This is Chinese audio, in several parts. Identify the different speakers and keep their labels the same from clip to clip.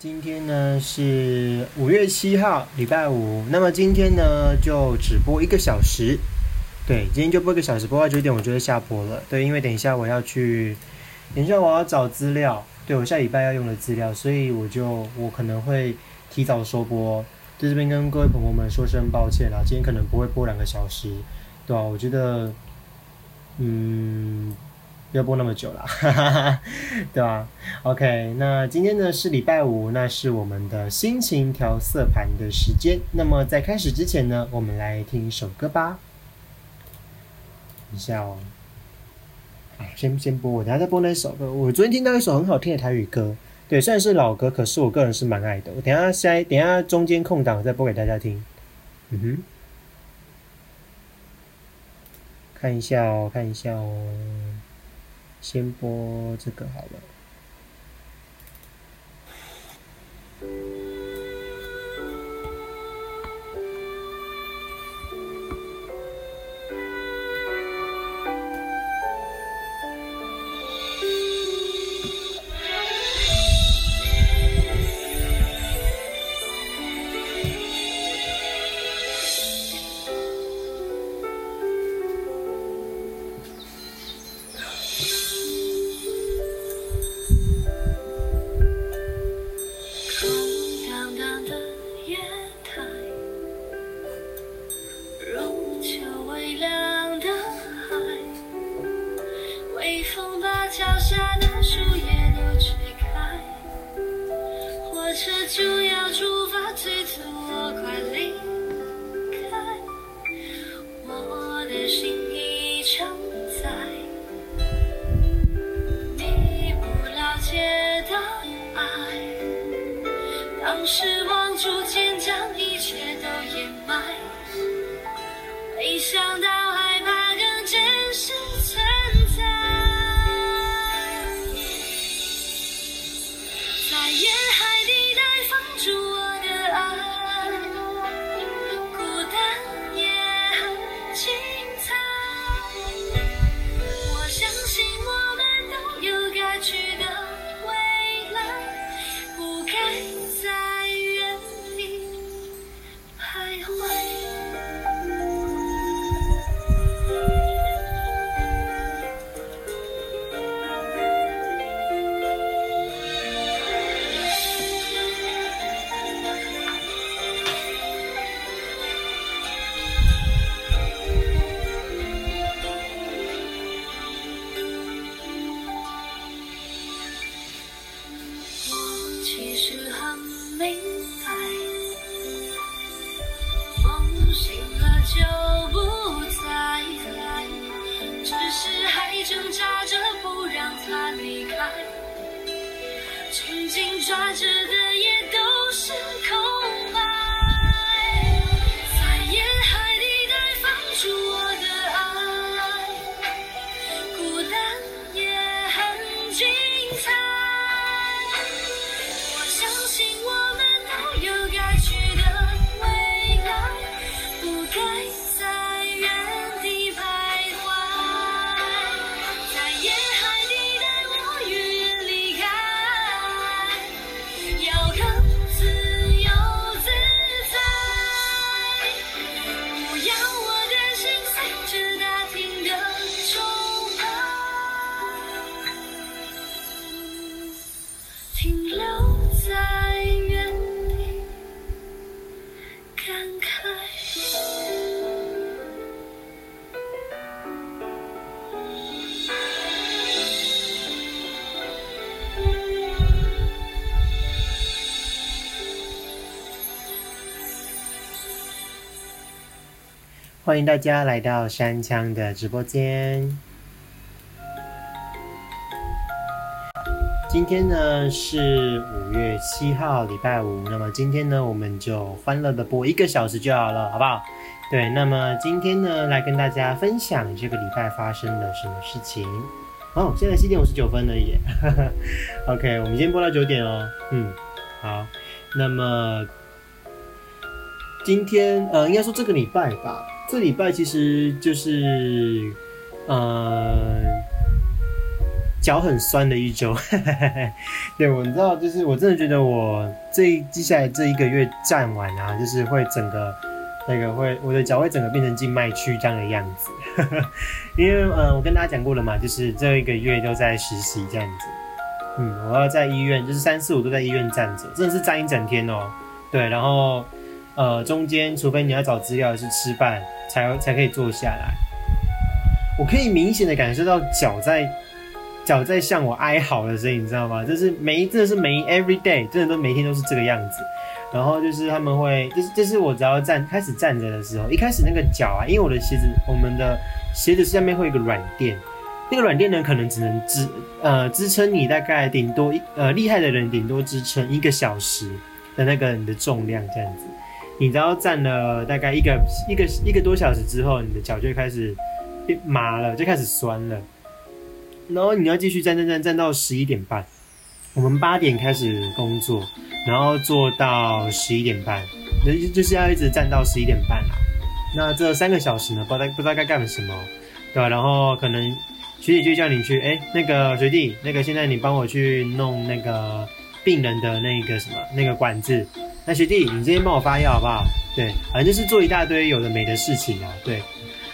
Speaker 1: 今天呢是五月七号，礼拜五。那么今天呢就只播一个小时，对，今天就播一个小时，播到九点我就会下播了。对，因为等一下我要去，等一下我要找资料，对我下礼拜要用的资料，所以我就我可能会提早收播，在这边跟各位朋友们说声抱歉啦，今天可能不会播两个小时，对吧？我觉得，嗯。要播那么久了，对吧？OK，那今天呢是礼拜五，那是我们的心情调色盘的时间。那么在开始之前呢，我们来听一首歌吧。等一下哦，哎，先先播，我等下再播那首歌。我昨天听到一首很好听的台语歌，对，虽然是老歌，可是我个人是蛮爱的。我等下下等下中间空档再播给大家听。嗯哼，看一下哦，看一下哦。先播这个好了。一想到欢迎大家来到山枪的直播间。今天呢是五月七号，礼拜五。那么今天呢，我们就欢乐的播一个小时就好了，好不好？对，那么今天呢，来跟大家分享这个礼拜发生了什么事情。哦，现在七点五十九分了耶。OK，我们今天播到九点哦。嗯，好。那么今天呃，应该说这个礼拜吧。这礼拜其实就是，呃，
Speaker 2: 脚很酸的一周。对，我知道，就是我真的觉得我这接下来这一个月站完啊，就是会整个那个会我的脚会整个变成静脉曲张的样子。因为呃，我跟大家讲过了嘛，就是这一个月都在实习这样子。嗯，我要在医院，就是三四五都在医院站着，真的是站一整天哦。对，然后呃，中间除非你要找资料是吃饭，才才可以坐下来。我可以明显的感受到脚在脚在向我哀嚎的声音，你知道吗？就是每真的是每 every day，真的都每天都是这个样子。然后就是他们会，就是就是我只要站开始站着的时候，一开始那个脚啊，因为我的鞋子，我们的鞋子下面会有一个软垫，那个软垫呢可能只能支呃支撑你大概顶多一呃厉害的人顶多支撑一个小时的那个你的重量这样子。你只要站了大概一个一个一个多小时之后，你的脚就开始。麻了，就开始酸了，然后你要继续站站站站到十一点半。我们八点开始工作，然后做到十一点半，就就是要一直站到十一点半啦。那这三个小时呢，不知道不知道该干什么，对吧？然后可能学姐就叫你去，哎，那个学弟，那个现在你帮我去弄那个病人的那个什么那个管子。那学弟，你这边帮我发药好不好？对，反正就是做一大堆有的没的事情啊，对。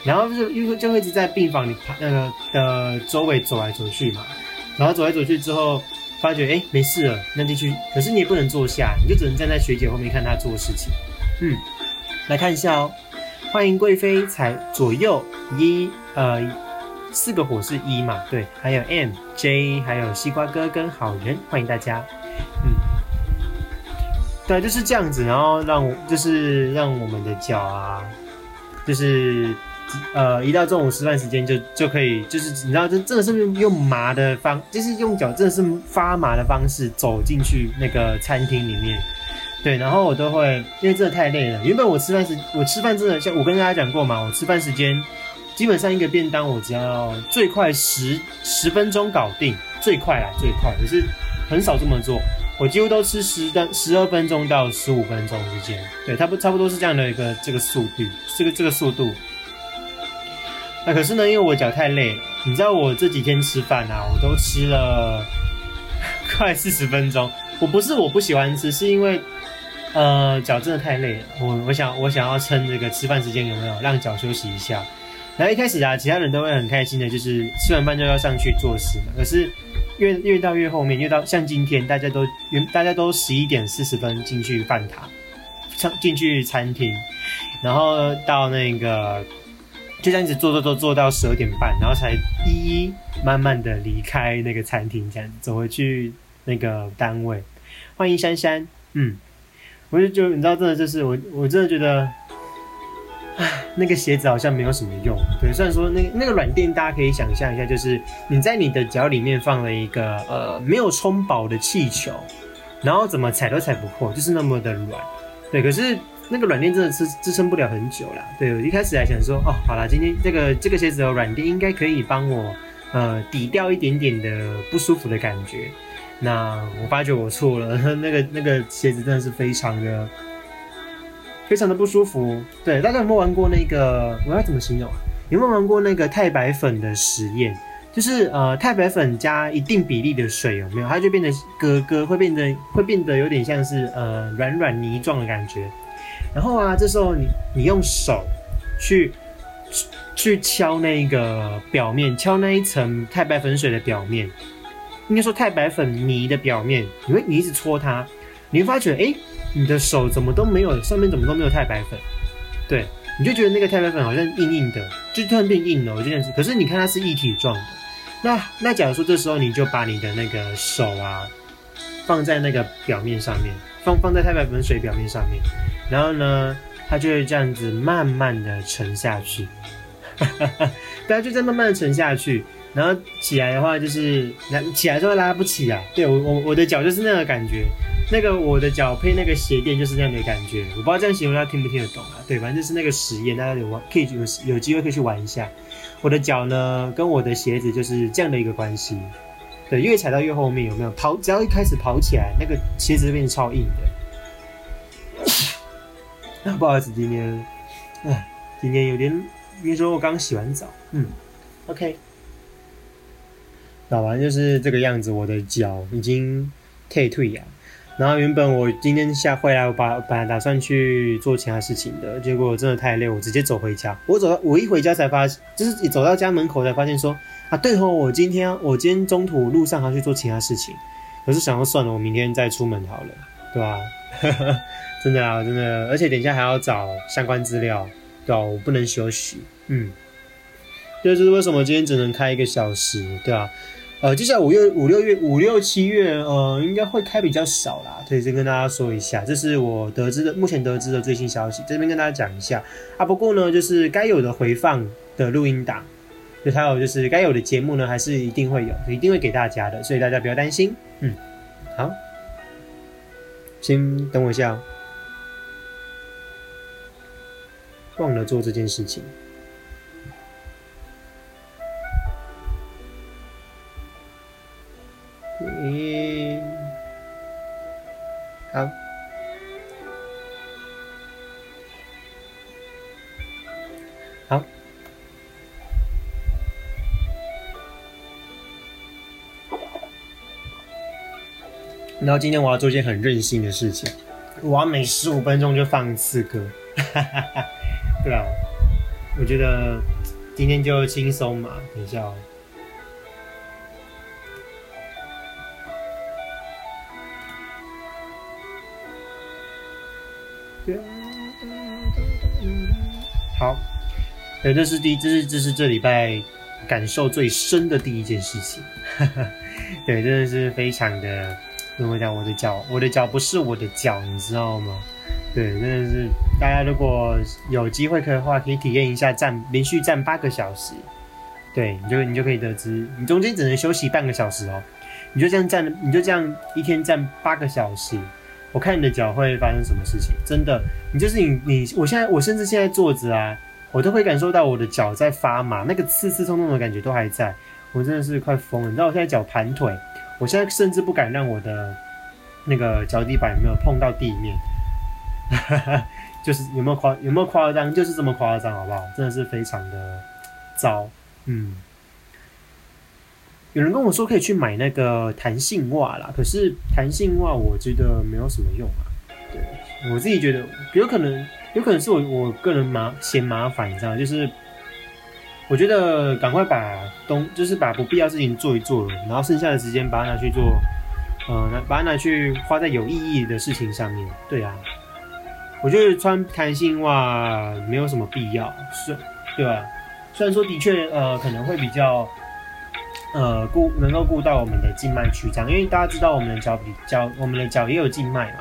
Speaker 2: 然后就是因为就会一直在病房里那个的周围走来走去嘛，然后走来走去之后，发觉哎没事了，那进去。可是你也不能坐下，你就只能站在学姐后面看她做事情。嗯，来看一下哦，欢迎贵妃才左右一呃四个火是一嘛，对，还有 M J 还有西瓜哥跟好人，欢迎大家。嗯，对，就是这样子，然后让就是让我们的脚啊，就是。呃，一到中午吃饭时间就就可以，就是你知道，这真的是用麻的方，就是用脚真的是发麻的方式走进去那个餐厅里面。对，然后我都会，因为真的太累了。原本我吃饭时，我吃饭真的像我跟大家讲过嘛，我吃饭时间基本上一个便当我只要最快十十分钟搞定，最快啦，最快。可是很少这么做，我几乎都吃十的十二分钟到十五分钟之间。对，差不差不多是这样的一个这个速度，这个这个速度。那可是呢，因为我脚太累了，你知道我这几天吃饭啊，我都吃了 快四十分钟。我不是我不喜欢吃，是因为呃脚真的太累了。我我想我想要趁这个吃饭时间有没有让脚休息一下。然后一开始啊，其他人都会很开心的，就是吃完饭就要上去做事。可是越越到越后面，越到像今天大家都原大家都十一点四十分进去饭堂，上进去餐厅，然后到那个。就这样子做做做做到十二点半，然后才一一慢慢的离开那个餐厅，这样走回去那个单位。欢迎珊珊，嗯，我就就你知道，真的就是我我真的觉得，唉，那个鞋子好像没有什么用。对，虽然说那那个软垫，大家可以想象一下，就是你在你的脚里面放了一个呃没有充饱的气球，然后怎么踩都踩不破，就是那么的软。对，可是。那个软垫真的是支撑不了很久啦。对我一开始还想说，哦，好了，今天这个这个鞋子的软垫应该可以帮我，呃，抵掉一点点的不舒服的感觉。那我发觉我错了，那个那个鞋子真的是非常的非常的不舒服。对，大家有没有玩过那个？我要怎么形容啊？有没有玩过那个太白粉的实验？就是呃，太白粉加一定比例的水，有没有？它就变得咯咯，会变得会变得有点像是呃软软泥状的感觉。然后啊，这时候你你用手去去敲那个表面，敲那一层太白粉水的表面，应该说太白粉泥的表面，你会你一直搓它，你会发觉，哎，你的手怎么都没有上面怎么都没有太白粉，对，你就觉得那个太白粉好像硬硬的，就突然变硬了，这件事。可是你看它是一体状的，那那假如说这时候你就把你的那个手啊放在那个表面上面，放放在太白粉水表面上面。然后呢，它就会这样子慢慢的沉下去，大家，就在慢慢的沉下去。然后起来的话，就是拉起来之后拉不起啊。对我我我的脚就是那个感觉，那个我的脚配那个鞋垫就是那样的感觉。我不知道这样形容大家听不听得懂啊？对，反正就是那个实验，大家有玩可以有有机会可以去玩一下。我的脚呢，跟我的鞋子就是这样的一个关系。对，越踩到越后面有没有跑？只要一开始跑起来，那个鞋子变超硬的。那不好意思，今天，哎，今天有点，比如说我刚洗完澡，嗯，OK，打完，就是这个样子。我的脚已经退退呀。然后原本我今天下回来，我把本来打算去做其他事情的，结果真的太累，我直接走回家。我走到我一回家才发现，就是走到家门口才发现说啊，对哦，我今天我今天中途路上还去做其他事情。可是想要算了，我明天再出门好了，对吧？真的啊，真的，而且等一下还要找相关资料，对吧？我不能休息，嗯。这就是为什么今天只能开一个小时，对吧？呃，接下来五月、五六月、五六七月，呃，应该会开比较少啦。所以先跟大家说一下，这是我得知的，目前得知的最新消息，这边跟大家讲一下啊。不过呢，就是该有的回放的录音档，就还有就是该有的节目呢，还是一定会有，一定会给大家的，所以大家不要担心。嗯，好，先等我一下哦，忘了做这件事情。你，好，好。然后今天我要做一件很任性的事情，我要每十五分钟就放一次歌，对啊，我觉得今天就轻松嘛，等一下哦。好，对，这是第，这是这是这礼拜感受最深的第一件事情。对，真的是非常的，怎么讲？我的脚，我的脚不是我的脚，你知道吗？对，真的是，大家如果有机会可以的话，可以体验一下站连续站八个小时。对，你就你就可以得知，你中间只能休息半个小时哦。你就这样站，你就这样一天站八个小时。我看你的脚会发生什么事情？真的，你就是你，你，我现在，我甚至现在坐着啊，我都会感受到我的脚在发麻，那个刺刺痛痛的感觉都还在，我真的是快疯了。你知道我现在脚盘腿，我现在甚至不敢让我的那个脚底板有没有碰到地面，就是有没有夸有没有夸张，就是这么夸张，好不好？真的是非常的糟，嗯。有人跟我说可以去买那个弹性袜啦，可是弹性袜我觉得没有什么用啊。对我自己觉得，有可能有可能是我我个人麻嫌麻烦，你知道就是我觉得赶快把东就是把不必要事情做一做了，然后剩下的时间把它拿去做，呃，把它拿去花在有意义的事情上面。对啊，我觉得穿弹性袜没有什么必要，是，对吧？虽然说的确呃可能会比较。呃，顾能够顾到我们的静脉曲张，因为大家知道我们的脚比脚，我们的脚也有静脉嘛，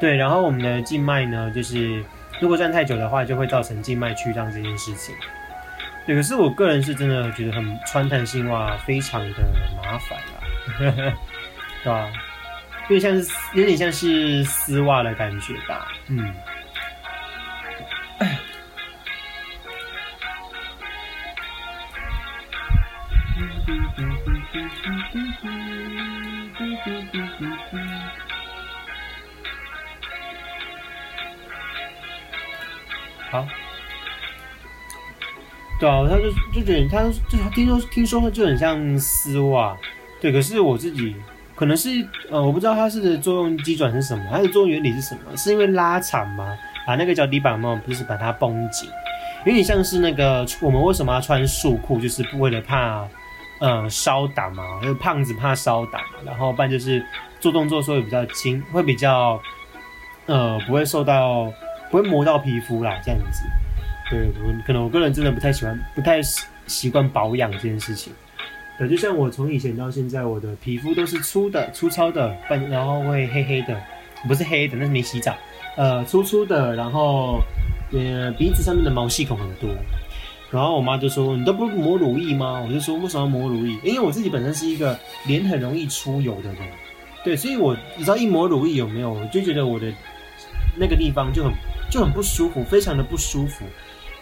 Speaker 2: 对，然后我们的静脉呢，就是如果站太久的话，就会造成静脉曲张这件事情。对，可是我个人是真的觉得很穿弹性袜非常的麻烦啦，对吧？有点像是有点像是丝袜的感觉吧，嗯。好，对啊，他就就觉得他就他听说听说就很像丝袜，对。可是我自己可能是呃，我不知道它是的作用机转是什么，它的作用原理是什么？是因为拉长吗？把那个脚底板嘛，不是把它绷紧，有点像是那个我们为什么要穿束裤，就是为了怕呃烧挡嘛，因为胖子怕烧挡，然后不然就是做动作的时候也比较轻，会比较呃不会受到。不会磨到皮肤啦，这样子。对，我可能我个人真的不太喜欢，不太习惯保养这件事情。对，就像我从以前到现在，我的皮肤都是粗的、粗糙的，半然后会黑黑的，不是黑的，那是没洗澡。呃，粗粗的，然后呃鼻子上面的毛细孔很多。然后我妈就说：“你都不抹乳液吗？”我就说：“为什么要抹乳液？因为我自己本身是一个脸很容易出油的人。对，所以我你知道一抹乳液有没有？我就觉得我的那个地方就很。就很不舒服，非常的不舒服。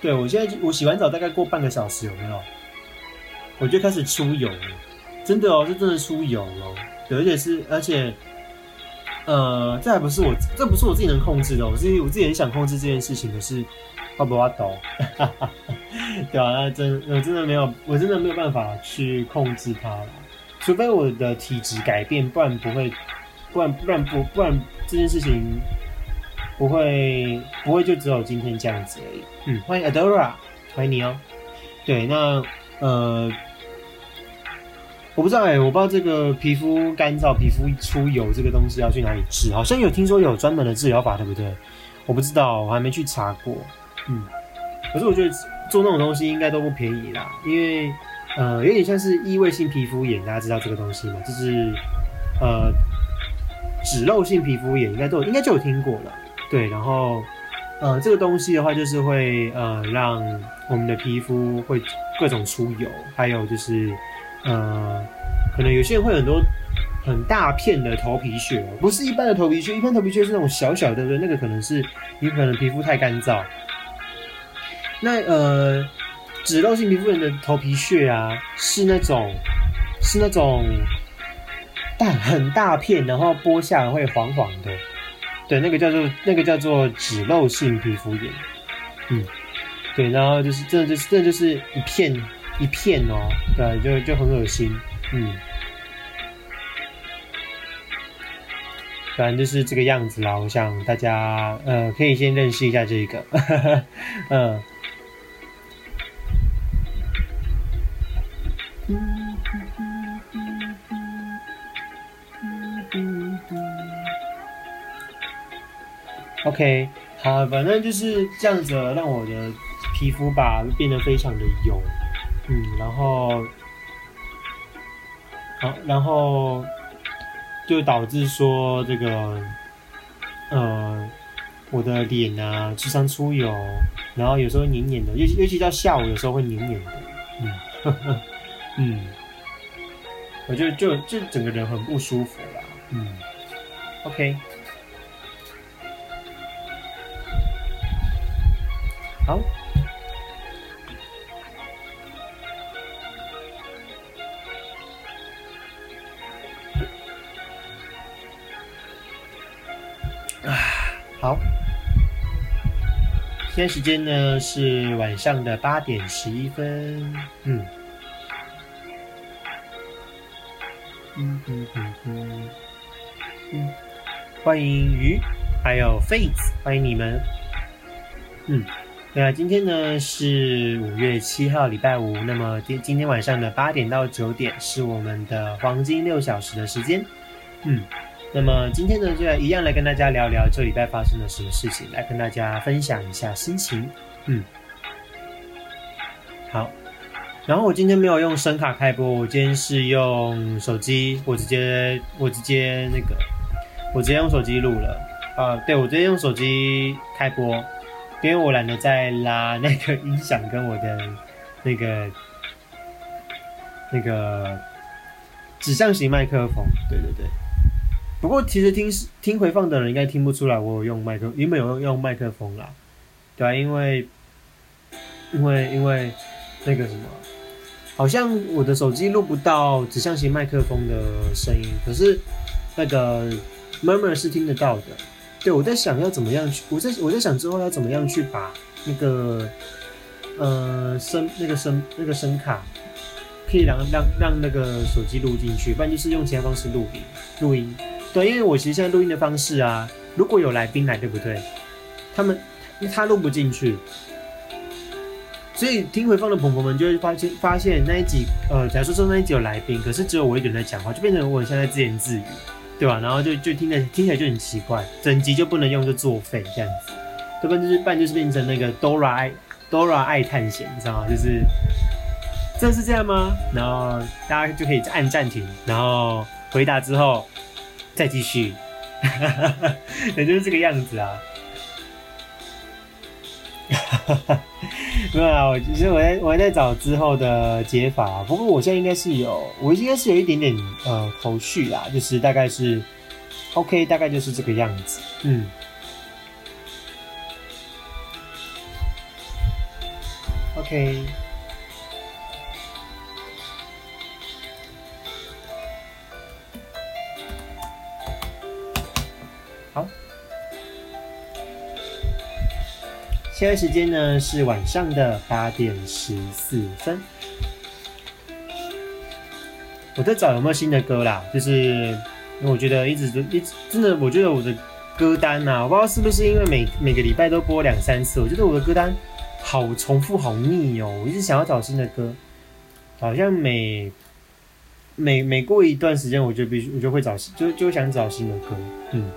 Speaker 2: 对我现在我洗完澡大概过半个小时有没有？我就开始出油了，真的哦，是真的出油了。对，而且是而且，呃，这还不是我，这不是我自己能控制的。我自己我自己很想控制这件事情，可是怕不怕抖？对啊，那真我真的没有，我真的没有办法去控制它了。除非我的体质改变，不然不会，不然不然不不然这件事情不会不会就只有今天这样子而已。嗯，欢迎 Adora，欢迎你哦。对，那呃，我不知道哎，我不知道这个皮肤干燥、皮肤出油这个东西要去哪里治，好像有听说有专门的治疗法，对不对？我不知道，我还没去查过。嗯，可是我觉得做那种东西应该都不便宜啦，因为。呃，有点像是异位性皮肤炎，大家知道这个东西吗？就是呃，脂漏性皮肤炎，应该都应该就有听过了。对，然后呃，这个东西的话，就是会呃，让我们的皮肤会各种出油，还有就是呃，可能有些人会很多很大片的头皮屑，不是一般的头皮屑，一般头皮屑是那种小小的，对，那个可能是你可能皮肤太干燥。那呃。脂漏性皮肤炎的头皮屑啊，是那种，是那种大很大片，然后剥下来会黄黄的，对，那个叫做那个叫做脂漏性皮肤炎，嗯，对，然后就是真的就是真的就是一片一片哦，对，就就很恶心，嗯，反正就是这个样子啦。我想大家呃可以先认识一下这个，嗯。OK，好，反正就是这样子，让我的皮肤吧变得非常的油，嗯，然后，好，然后就导致说这个，呃，我的脸啊时常出油，然后有时候黏黏的，尤其尤其到下午有时候会黏黏的，嗯，嗯，我就就就整个人很不舒服啦，嗯，OK。好现在时间呢是晚上的八点十一分。嗯，嗯嗯嗯嗯，欢迎鱼，还有 Fates，欢迎你们。嗯。那今天呢是五月七号，礼拜五。那么今今天晚上的八点到九点是我们的黄金六小时的时间。嗯，那么今天呢就一样来跟大家聊聊这礼拜发生了什么事情，来跟大家分享一下心情。嗯，好。然后我今天没有用声卡开播，我今天是用手机，我直接我直接那个，我直接用手机录了。啊，对，我直接用手机开播。因为我懒得再拉那个音响跟我的那个那个指向型麦克风，对对对。不过其实听听回放的人应该听不出来我有用麦克，因为有用麦克风啦，对啊，因为因为因为那个什么，好像我的手机录不到指向型麦克风的声音，可是那个 murmur 是听得到的。对，我在想要怎么样去，我在我在想之后要怎么样去把那个呃声那个声那个声卡可以让让让那个手机录进去，不然就是用其他方式录音录音。对，因为我其实现在录音的方式啊，如果有来宾来，对不对？他们他录不进去，所以听回放的朋友们就会发现发现那一集呃，假如说那一集有来宾，可是只有我一个人在讲话，就变成我现在自言自语。对吧？然后就就听着听起来就很奇怪，整集就不能用，就作废这样子。要不然就是半就是变成那个 Dora 爱 Dora 爱探险，你知道吗？就是真的是这样吗？然后大家就可以按暂停，然后回答之后再继续，也就是这个样子啊。没有啊，我其实我在我在找之后的解法，不过我现在应该是有，我应该是有一点点呃头绪啦，就是大概是 OK，大概就是这个样子，嗯，OK。现在时间呢是晚上的八点十四分。
Speaker 1: 我在找有没有新的歌啦，就是我觉得一直都一直真的，我觉得我的歌单呐，我不知道是不是因为每每个礼拜都播两三次，我觉得我的歌单好重复好腻哦，我一直想要找新的歌，好像每每每过一段时间，我就必须我就会找就就想找新的歌，嗯。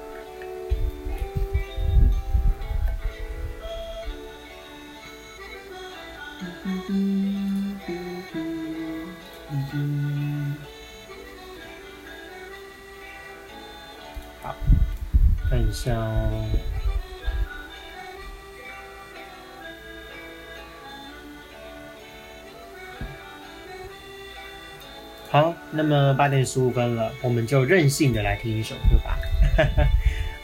Speaker 1: 像好，那么八点十五分了，我们就任性的来听一首歌吧。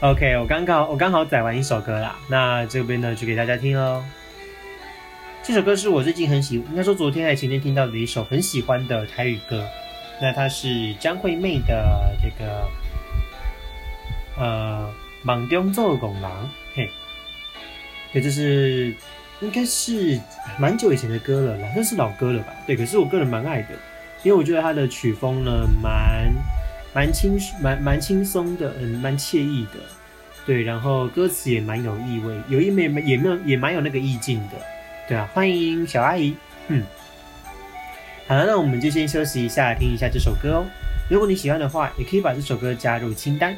Speaker 1: OK，我刚刚我刚好载完一首歌啦，那这边呢就给大家听喽。这首歌是我最近很喜，应该说昨天还前天听到的一首很喜欢的台语歌。那它是张惠妹的这个呃《梦中做拱狼》，嘿，对，这是应该是蛮久以前的歌了，好像是老歌了吧？对，可是我个人蛮爱的。因为我觉得他的曲风呢，蛮蛮轻蛮蛮轻松的，嗯，蛮惬意的，对，然后歌词也蛮有意味，有一没也没有也蛮有那个意境的，对啊，欢迎小阿姨，嗯，好了，那我们就先休息一下，听一下这首歌哦。如果你喜欢的话，也可以把这首歌加入清单。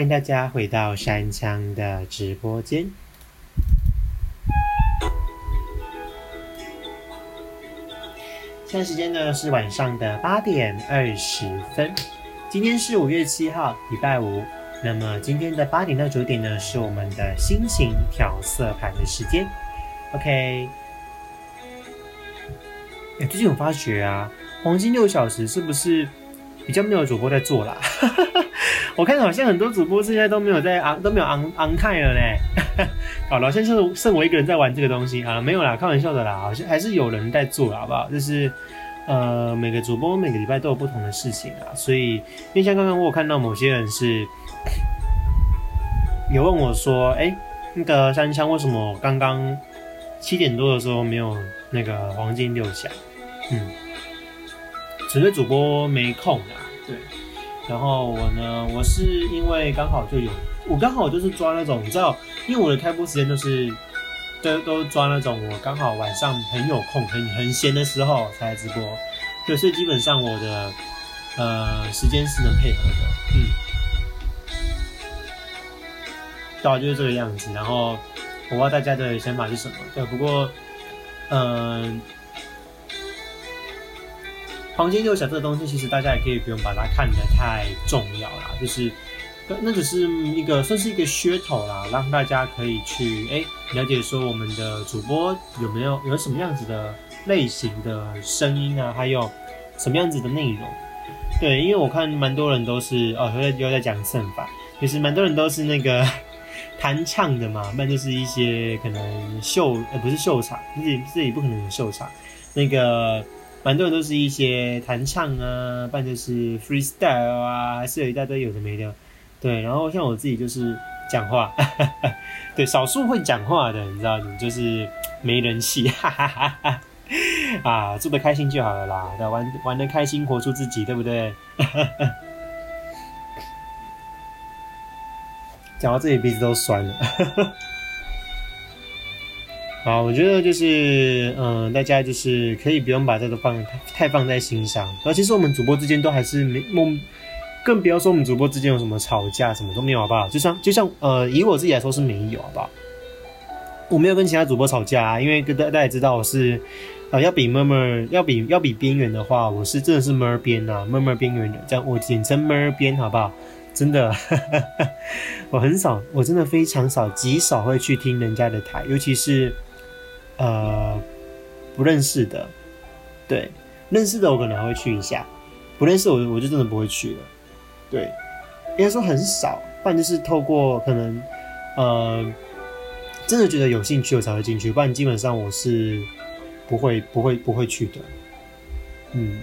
Speaker 2: 欢迎大家回到山枪的直播间。现在时间呢是晚上的八点二十分，今天是五月七号，礼拜五。那么今天的八点到九点呢，是我们的心情调色盘的时间。OK。哎，最近有发觉啊，黄金六小时是不是比较没有主播在做啦？我看好像很多主播现在都没有在昂都没有昂昂泰了呢。好了，现在剩剩我一个人在玩这个东西啊，没有啦，开玩笑的啦，好像还是有人在做，好不好？就是。呃，每个主播每个礼拜都有不同的事情啊，所以因为像刚刚我有看到某些人是有问我说，哎，那个三枪为什么刚刚七点多的时候没有那个黄金六侠？嗯，纯粹主播没空啊，对。然后我呢，我是因为刚好就有，我刚好就是抓那种，你知道，因为我的开播时间都是。都都抓那种我刚好晚上很有空、很很闲的时候才直播，对，所以基本上我的呃时间是能配合的，嗯，大概就是这个样子。然后我不知道大家的想法是什么，对，不过嗯，黄金六小这个东西，其实大家也可以不用把它看得太重要啦，就是。那只是一个算是一个噱头啦，让大家可以去哎了解说我们的主播有没有有什么样子的类型的声音啊，还有什么样子的内容。对，因为我看蛮多人都是哦，又在又在讲胜法，其实蛮多人都是那个 弹唱的嘛，不然就是一些可能秀呃不是秀场，自己自己不可能有秀场。那个蛮多人都是一些弹唱啊，不然就是 freestyle 啊，还是有一大堆有的没的。对，然后像我自己就是讲话，对，少数会讲话的，你知道，你就是没人气，哈哈哈哈啊，做的开心就好了啦，对，玩玩的开心，活出自己，对不对？讲到这里鼻子都酸了，好，我觉得就是，嗯，大家就是可以不用把这个放太放在心上，而其实我们主播之间都还是没梦。更不要说我们主播之间有什么吵架，什么都没有，好不好？就像就像呃，以我自己来说是没有，好不好？我没有跟其他主播吵架啊，因为大大家也知道我是呃，要比闷闷要比要比边缘的话，我是真的是 mur 边呐，murmur 边缘的，这样我简称 mur 边，好不好？真的，我很少，我真的非常少，极少会去听人家的台，尤其是呃不认识的，对，认识的我可能还会去一下，不认识我我就真的不会去了。对，应该说很少，不然就是透过可能，呃，真的觉得有兴趣我才会进去，不然基本上我是不会、不会、不会去的。嗯，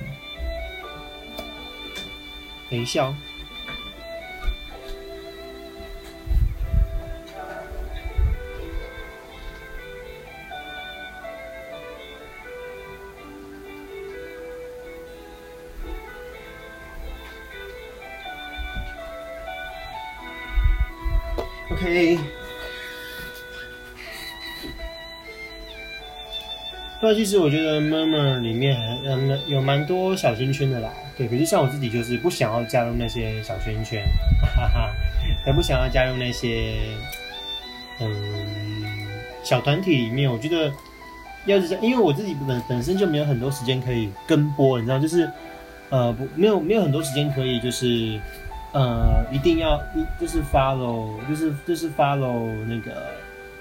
Speaker 2: 等一下。哦那其实我觉得 Murmur 里面嗯有蛮多小圈圈的啦，对，可是像我自己就是不想要加入那些小圈圈，哈哈，也不想要加入那些嗯小团体里面。我觉得要是因为我自己本本身就没有很多时间可以跟播，你知道，就是呃不没有没有很多时间可以就是。呃，一定要一就是 follow，就是就是 follow 那个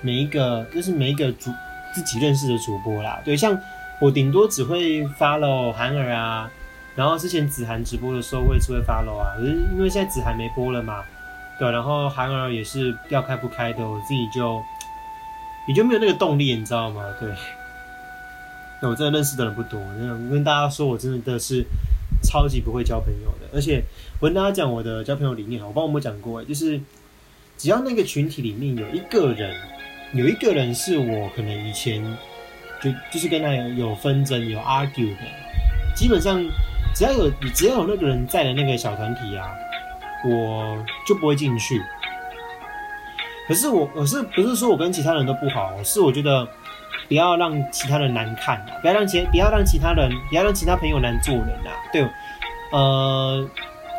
Speaker 2: 每一个，就是每一个主自己认识的主播啦。对，像我顶多只会 follow 韩儿啊，然后之前子涵直播的时候，我也是会 follow 啊。可是因为现在子涵没播了嘛，对，然后韩儿也是要开不开的，我自己就你就没有那个动力，你知道吗？对，那我真的认识的人不多，我跟大家说，我真的的是。超级不会交朋友的，而且我跟大家讲我的交朋友理念，我帮我们讲过，就是只要那个群体里面有一个人，有一个人是我可能以前就就是跟他有有纷争、有 argue 的，基本上只要有只要有那个人在的那个小团体啊，我就不会进去。可是我我是不是说我跟其他人都不好？是我觉得。不要让其他人难看啊！不要让其不要让其他人不要让其他朋友难做人啊！对，呃，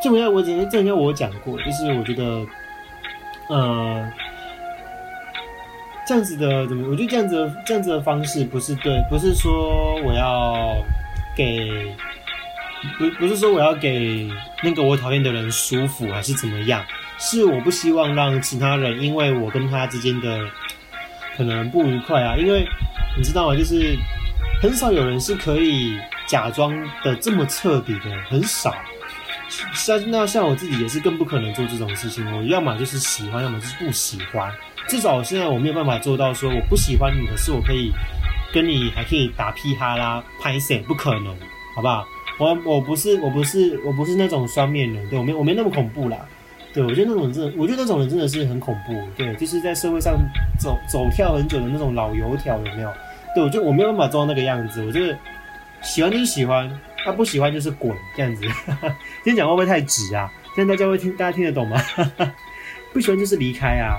Speaker 2: 这人家我之前这要我讲过，就是我觉得呃，这样子的怎么？我觉得这样子这样子的方式不是对，不是说我要给，不不是说我要给那个我讨厌的人舒服，还是怎么样？是我不希望让其他人因为我跟他之间的可能不愉快啊，因为你知道吗？就是很少有人是可以假装的这么彻底的，很少。像那像我自己也是更不可能做这种事情。我要么就是喜欢，要么就是不喜欢。至少现在我没有办法做到说我不喜欢你，可是我可以跟你还可以打屁哈啦拍摄，不可能，好不好？我我不是我不是我不是那种双面人，对我没我没那么恐怖啦。对我觉得那种真的，我觉得那种人真的是很恐怖。对，就是在社会上走走跳很久的那种老油条，有没有？对我就我没有办法做到那个样子。我觉得喜欢就是喜欢。他不喜欢就是滚这样子，今天讲会不会太直啊？这样大家会听，大家听得懂吗？不喜欢就是离开啊，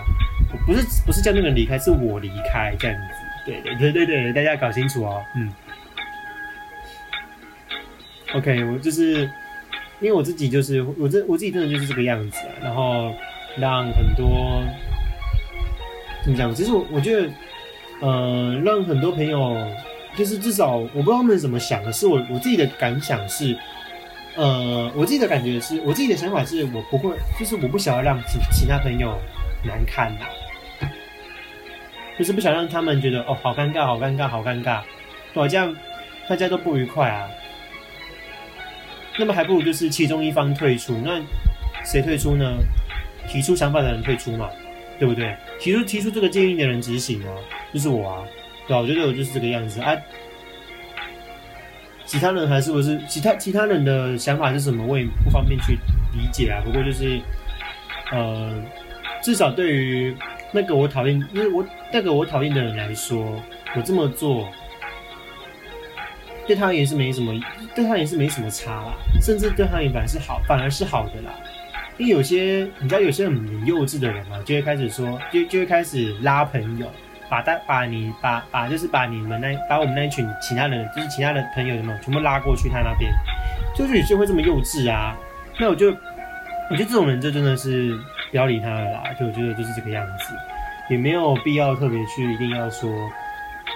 Speaker 2: 不是不是叫那个人离开，是我离开这样子。对对对对对，大家搞清楚哦。嗯。OK，我就是因为我自己就是我这我自己真的就是这个样子啊，然后让很多怎么讲？其实我我觉得，呃，让很多朋友。就是至少我不知道他们怎么想的，是我我自己的感想是，呃，我自己的感觉是我自己的想法是我不会，就是我不想要让其其他朋友难堪呐，就是不想让他们觉得哦好尴尬好尴尬好尴尬，哇这样大家都不愉快啊，那么还不如就是其中一方退出，那谁退出呢？提出想法的人退出嘛，对不对？提出提出这个建议的人执行啊，就是我啊。对吧，我觉得我就是这个样子啊。其他人还是不是其他其他人的想法是什么？我也不方便去理解啊。不过就是，呃，至少对于那个我讨厌，因为我那个我讨厌的人来说，我这么做对他也是没什么，对他也是没什么差啦。甚至对他也反而是好，反而是好的啦。因为有些你知道，有些很幼稚的人嘛，就会开始说，就就会开始拉朋友。把大把你把把就是把你们那把我们那一群其他人就是其他的朋友们全部拉过去他那边，就是有些会这么幼稚啊。那我就我觉得这种人就真的是不要理他了啦。就我觉得就是这个样子，也没有必要特别去一定要说，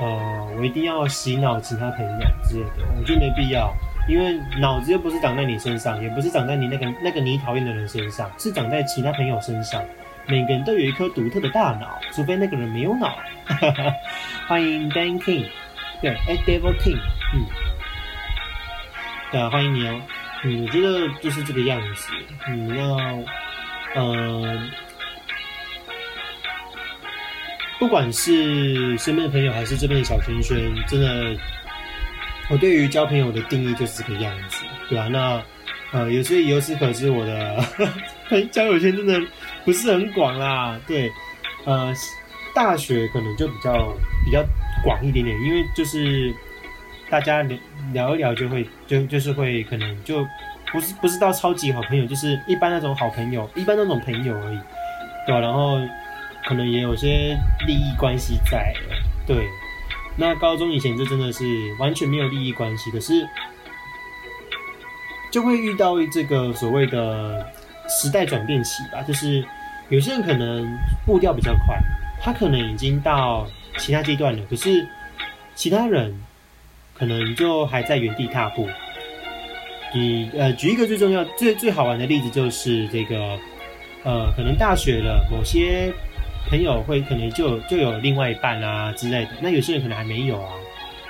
Speaker 2: 呃，我一定要洗脑其他朋友之类的，我觉得没必要，因为脑子又不是长在你身上，也不是长在你那个那个你讨厌的人身上，是长在其他朋友身上。每个人都有一颗独特的大脑，除非那个人没有脑。欢迎 Dan King，对，哎，Devil King，嗯，对啊，欢迎你哦。嗯，我觉得就是这个样子。你要，嗯，不管是身边的朋友还是这边的小圈圈，真的，我对于交朋友的定义就是这个样子，对吧？那，呃，有时由此可知，我的 交友圈真的。不是很广啦，对，呃，大学可能就比较比较广一点点，因为就是大家聊聊一聊就会就就是会可能就不是不是到超级好朋友，就是一般那种好朋友，一般那种朋友而已，对吧？然后可能也有些利益关系在，对。那高中以前就真的是完全没有利益关系，可是就会遇到这个所谓的。时代转变期吧，就是有些人可能步调比较快，他可能已经到其他阶段了，可是其他人可能就还在原地踏步。你呃，举一个最重要、最最好玩的例子，就是这个呃，可能大学了，某些朋友会可能就就有另外一半啊之类的，那有些人可能还没有啊。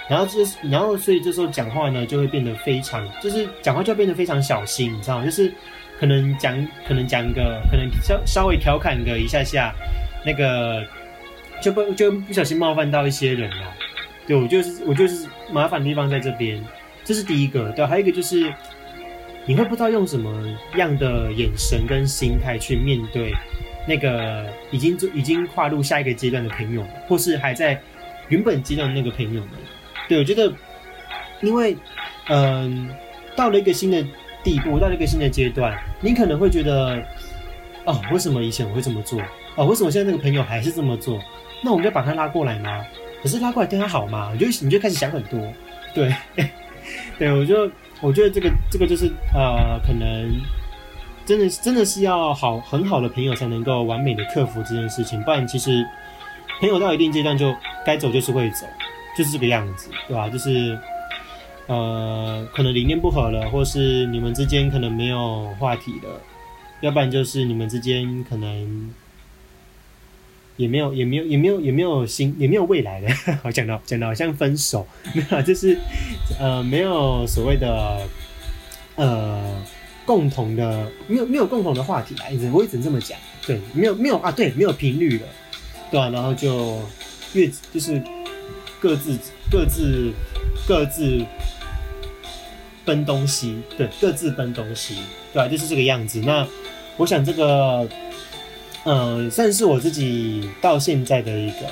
Speaker 2: 然后这然后所以这时候讲话呢，就会变得非常，就是讲话就要变得非常小心，你知道吗？就是。可能讲，可能讲个，可能稍稍微调侃个一下下，那个就不就不小心冒犯到一些人了。对我就是我就是麻烦的地方在这边，这是第一个。对，还有一个就是你会不知道用什么样的眼神跟心态去面对那个已经就已经跨入下一个阶段的朋友，或是还在原本阶段的那个朋友们。对我觉得，因为嗯，到了一个新的。地步到了一个新的阶段，你可能会觉得，哦，为什么以前我会这么做？哦，为什么现在那个朋友还是这么做？那我们就把他拉过来吗？可是拉过来对他好吗？你就你就开始想很多，对，对我就我觉得这个这个就是呃，可能真的真的是要好很好的朋友才能够完美的克服这件事情，不然其实朋友到一定阶段就该走就是会走，就是这个样子，对吧？就是呃，可能理念不合了，或是你们之间可能没有话题了，要不然就是你们之间可能也没有也没有也没有也没有新也没有未来的。我讲到讲到好像分手，没有，就是呃没有所谓的呃。共同的没有没有共同的话题啊，一直我一直这么讲，对，没有没有啊，对，没有频率了，对啊，然后就越就是各自各自各自奔东西，对，各自奔东西，对啊，就是这个样子。那我想这个，嗯，算是我自己到现在的一个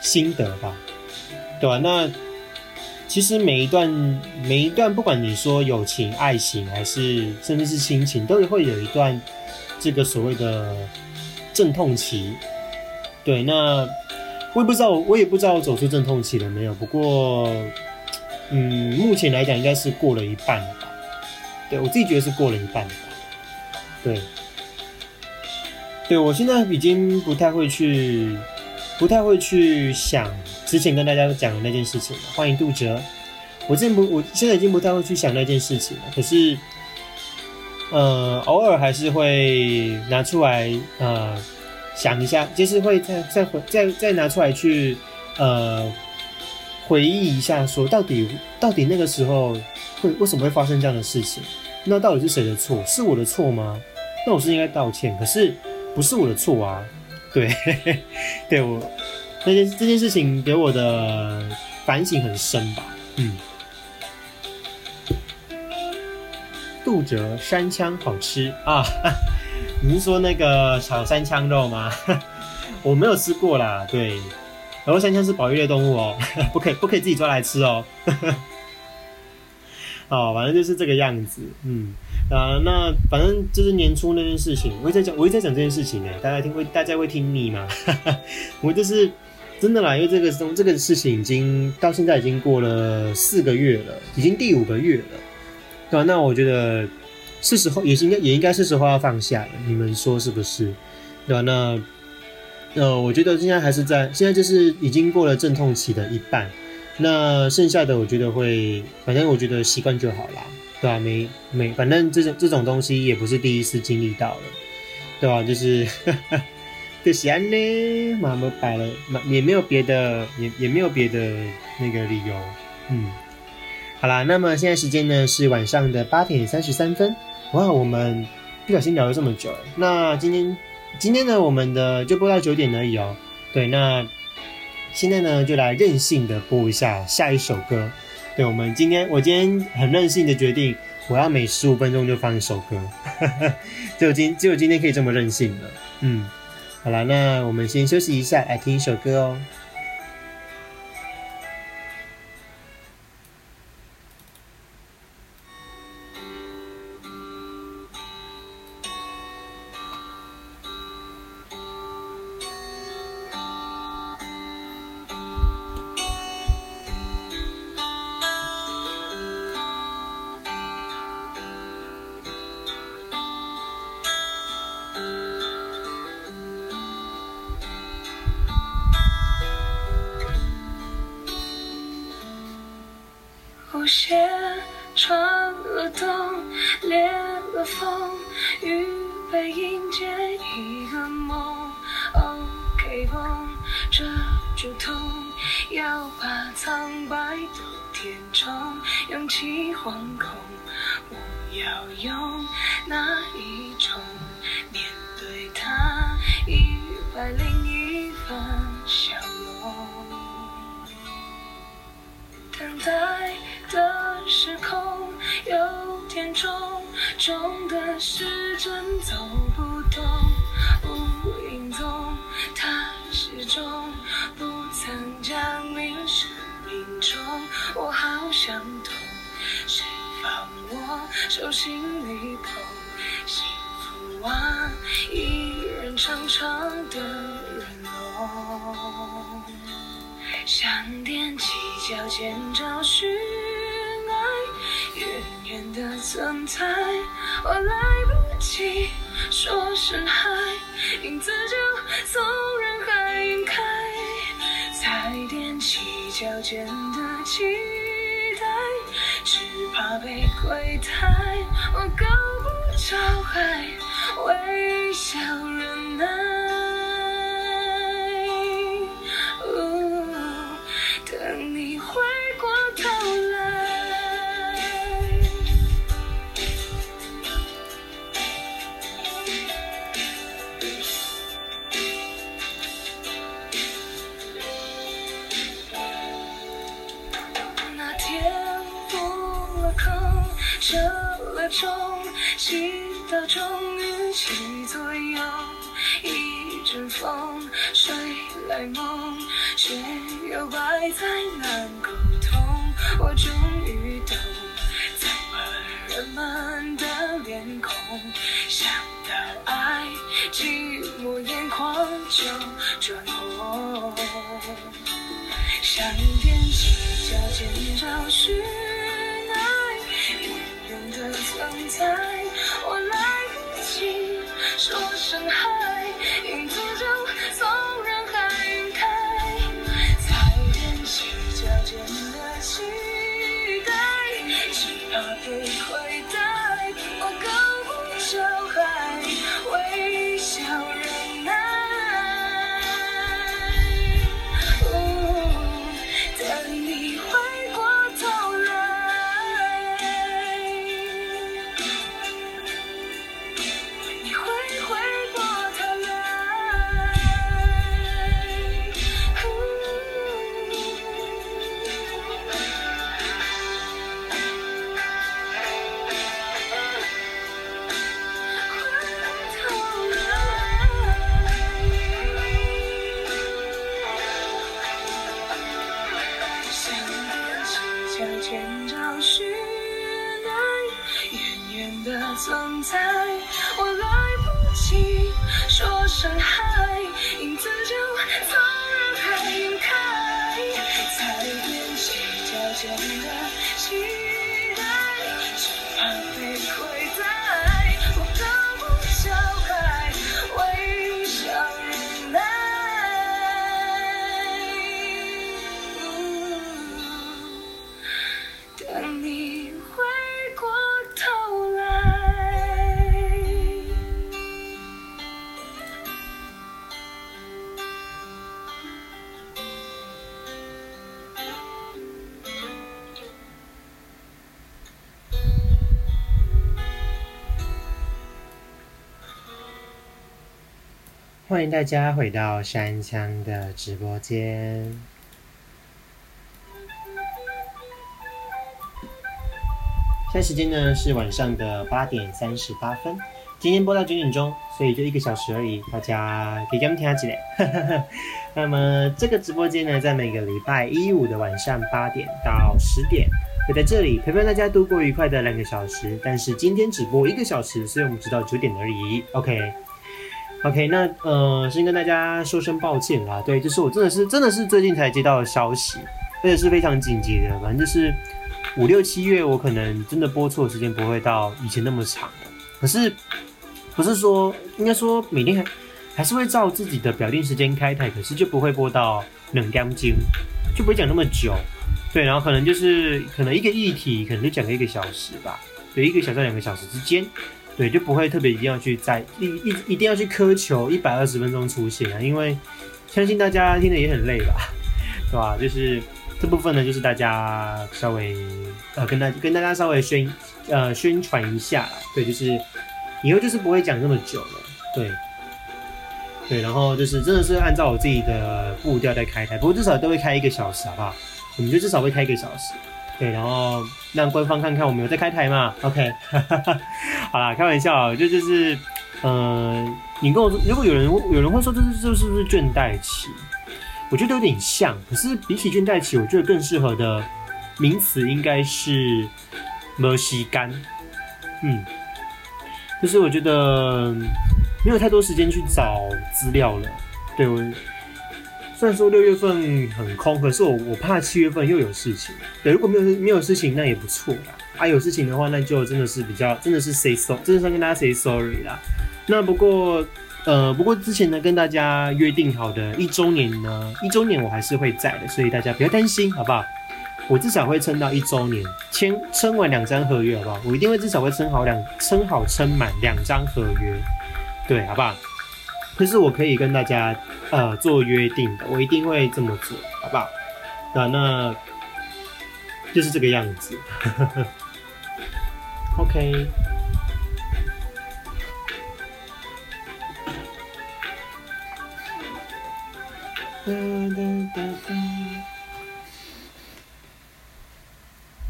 Speaker 2: 心得吧，对吧？那。其实每一段每一段，不管你说友情、爱情，还是甚至是亲情，都会有一段这个所谓的阵痛期。对，那我也不知道，我也不知道我走出阵痛期了没有。不过，嗯，目前来讲应该是过了一半了吧。对我自己觉得是过了一半了吧。对，对我现在已经不太会去。不太会去想之前跟大家讲的那件事情。欢迎杜哲，我之前不，我现在已经不太会去想那件事情了。可是，呃，偶尔还是会拿出来，呃，想一下，就是会再再回再再拿出来去，呃，回忆一下，说到底到底那个时候会为什么会发生这样的事情？那到底是谁的错？是我的错吗？那我是应该道歉，可是不是我的错啊。对，对我那件这件事情给我的反省很深吧，嗯。杜哲山枪好吃啊！你是说那个炒山枪肉吗？我没有吃过啦。对，然后山枪是保育类动物哦，不可以不可以自己抓来吃哦。哦，反正就是这个样子，嗯。啊，那反正就是年初那件事情，我一直在讲，我一直在讲这件事情呢。大家听会，大家会听腻吗？我就是真的啦，因为这个从这个事情已经到现在已经过了四个月了，已经第五个月了，对吧？那我觉得是时候，也应该也应该是时候要放下了，你们说是不是？对吧？那呃，我觉得现在还是在，现在就是已经过了阵痛期的一半，那剩下的我觉得会，反正我觉得习惯就好啦。对啊？没没，反正这种这种东西也不是第一次经历到了，对吧？就是 就是安呢，妈妈摆了，也没有别的，也也没有别的那个理由。嗯，好啦，那么现在时间呢是晚上的八点三十三分。哇，我们不小心聊了这么久。那今天今天呢，我们的就播到九点而已哦。对，那现在呢就来任性的播一下下一首歌。对，我们今天我今天很任性的决定，我要每十五分钟就放一首歌，就今就今天可以这么任性了。嗯，好了，那我们先休息一下，来听一首歌哦。
Speaker 1: 接一个梦 ok 绷遮住痛要把苍白都填充勇气惶恐我要用哪一种面对它一百零一分笑容。等待的时空有点重重的时针走不手心里捧幸福啊，一人长长的人龙想踮起脚尖找寻爱，远远的存在，我来不及说声嗨，影子就从人海晕开，才踮起脚尖的期待，只怕被亏待，我够不着还，微笑忍耐。等你回中，祈祷终于起作用。一阵风吹来梦，却又摆在难沟通。我终于懂，怎么人们的脸孔，想到爱，寂寞眼眶就转红。想踮起脚尖找寻在，我来不及说声嗨，
Speaker 2: 欢迎大家回到山枪的直播间。现在时间呢是晚上的八点三十八分，今天播到九点钟，所以就一个小时而已，大家可以跟听起来。那么这个直播间呢，在每个礼拜一五的晚上八点到十点，会在这里陪伴大家度过愉快的两个小时。但是今天只播一个小时，所以我们直到九点而已。OK。OK，那呃，先跟大家说声抱歉啦。对，就是我真的是真的是最近才接到的消息，而且是非常紧急的。反正就是五六七月，我可能真的播出的时间不会到以前那么长。可是不是说，应该说每天还还是会照自己的表定时间开台，可是就不会播到冷干经，就不会讲那么久。对，然后可能就是可能一个议题，可能就讲个一个小时吧。对，一个小时到两个小时之间。对，就不会特别一定要去在一一一定要去苛求一百二十分钟出现啊，因为相信大家听的也很累吧，对吧？就是这部分呢，就是大家稍微呃跟大跟大家稍微宣呃宣传一下，对，就是以后就是不会讲那么久了，对对，然后就是真的是按照我自己的步调在开台，不过至少都会开一个小时，好不好？我们就至少会开一个小时。对，然后让官方看看我们有在开台嘛？OK，好啦，开玩笑，就就是，嗯、你跟我说，如果有人有人会说这是这是不是倦怠期？我觉得有点像，可是比起倦怠期，我觉得更适合的名词应该是摩西干。嗯，就是我觉得没有太多时间去找资料了。对我。虽然说六月份很空，可是我我怕七月份又有事情。对，如果没有没有事情，那也不错啦。啊，有事情的话，那就真的是比较，真的是 say sorry，真的是跟大家 say sorry 啦。那不过，呃，不过之前呢，跟大家约定好的一周年呢，一周年我还是会在的，所以大家不要担心，好不好？我至少会撑到一周年，签撑完两张合约，好不好？我一定会至少会撑好两撑好撑满两张合约，对，好不好？可是我可以跟大家呃做约定的，我一定会这么做，好不好？那那就是这个样子。OK。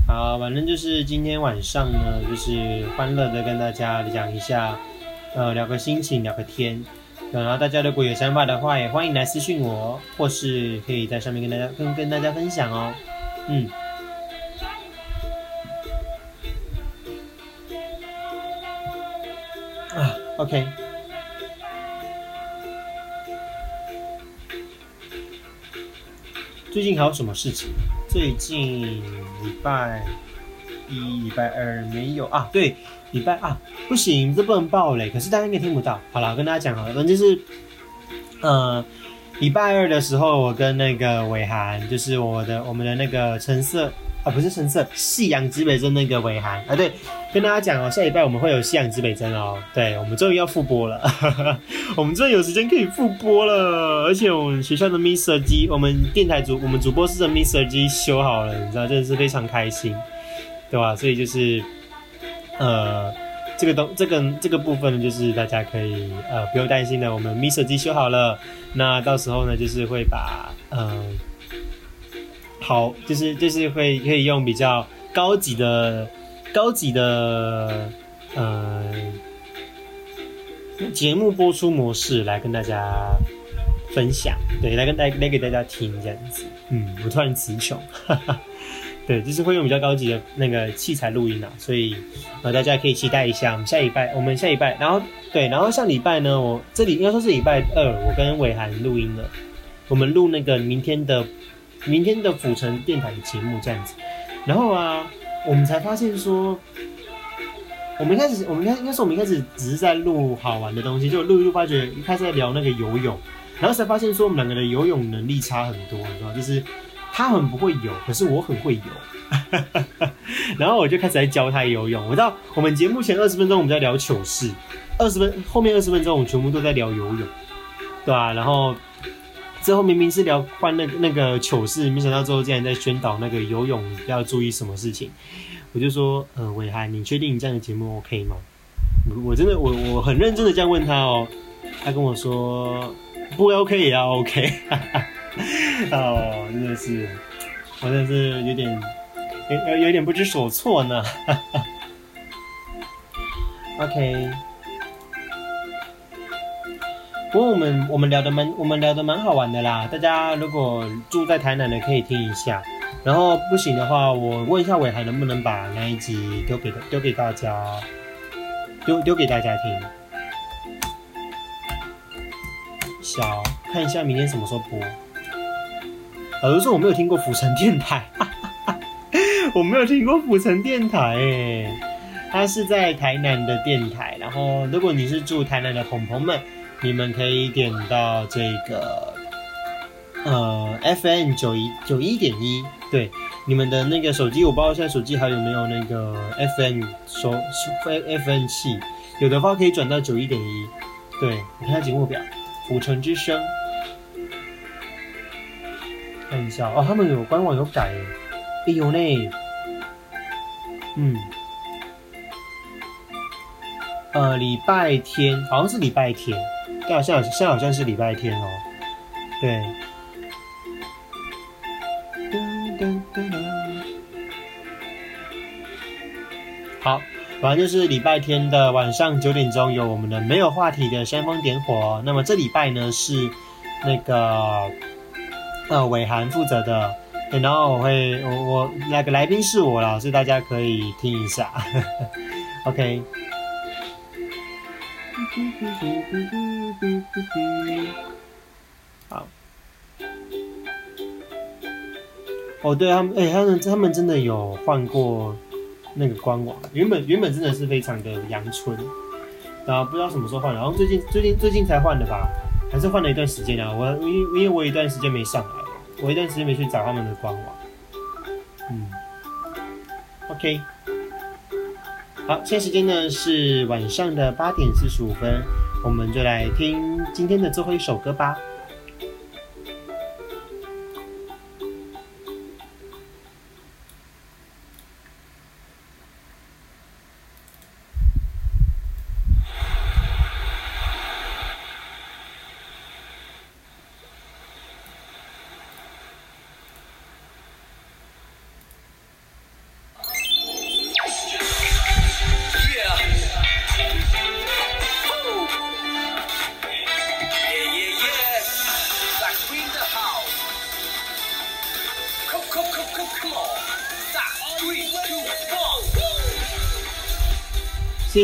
Speaker 2: 好，反正就是今天晚上呢，就是欢乐的跟大家讲一下，呃，聊个心情，聊个天。然后大家如果有想法的话，也欢迎来私信我，或是可以在上面跟大家跟跟大家分享哦。嗯。啊，OK。最近还有什么事情？最近礼拜一、礼拜二没有啊？对，礼拜啊，不行，这不能爆嘞。可是大家应该听不到。好了，跟大家讲好了，反正就是，呃，礼拜二的时候，我跟那个伟涵，就是我的我们的那个橙色。啊，不是橙色，夕阳之北针那个伟涵啊，对，跟大家讲哦，下礼拜我们会有夕阳之北针哦，对，我们终于要复播了，我们终于有时间可以复播了，而且我们学校的 Mr. G，，我们电台主，我们主播室的 Mr. G 修好了，你知道，真的是非常开心，对吧？所以就是，呃，这个东，这个这个部分呢，就是大家可以呃不用担心的，我们 Mister 机修好了，那到时候呢，就是会把嗯。好，就是就是会可以用比较高级的、高级的呃节目播出模式来跟大家分享，对，来跟大来给大家听这样子。嗯，我突然词穷，哈 哈对，就是会用比较高级的那个器材录音啊，所以呃大家可以期待一下，我们下礼拜，我们下礼拜，然后对，然后上礼拜呢，我这里应该说是礼拜二，我跟伟涵录音了，我们录那个明天的。明天的府城电台的节目这样子，然后啊，我们才发现说，我们一开始，我们应该应该说我们一开始只是在录好玩的东西，就录一录，发觉一开始在聊那个游泳，然后才发现说我们两个的游泳能力差很多，你知道就是他很不会游，可是我很会游，然后我就开始在教他游泳。我到我们节目前二十分钟我们在聊糗事，二十分后面二十分钟我们全部都在聊游泳，对吧？然后。之后明明是聊换那那个糗事，没想到之后竟然在宣导那个游泳要注意什么事情。我就说，呃，伟涵，你确定你这样的节目 OK 吗？我真的我我很认真的这样问他哦，他跟我说不 OK 也要 OK。哦，真的是，我真是有点有有点不知所措呢。OK。不过我们我们聊的蛮我们聊的蛮好玩的啦，大家如果住在台南的可以听一下，然后不行的话，我问一下伟涵能不能把那一集丢给丢给大家，丢丢给大家听。小看一下明天什么时候播。有人说我没有听过府城电台，我没有听过府城电台诶，它是在台南的电台，然后如果你是住台南的朋朋们。你们可以点到这个，呃，FM 九一九一点一，对，你们的那个手机，我不知道现在手机还有没有那个 FM 收 F FM 器，有的话可以转到九一点一，对，你看下节目表，浮城之声，看一下哦，他们有官网有改，哎呦嘞，嗯。呃，礼拜天好像是礼拜天，对啊，现在现在好像是礼拜天哦，对。好，反正就是礼拜天的晚上九点钟有我们的没有话题的煽风点火。那么这礼拜呢是那个呃伟涵负责的，然后我会我我那个来宾是我啦，所以大家可以听一下。OK。好，哦，对他们，哎，他们他们真的有换过
Speaker 1: 那个官网，原本原本真的是非常的阳春，然后不知道什么时候换，然后最近最近最近才换的吧，还是换了一段时间啊。我因因为我有一段时间没上来，我一段时间没去找他们的官网。嗯，OK，好，现在时间呢是晚上的八点四十五分，我们就来听今天的最后一首歌吧。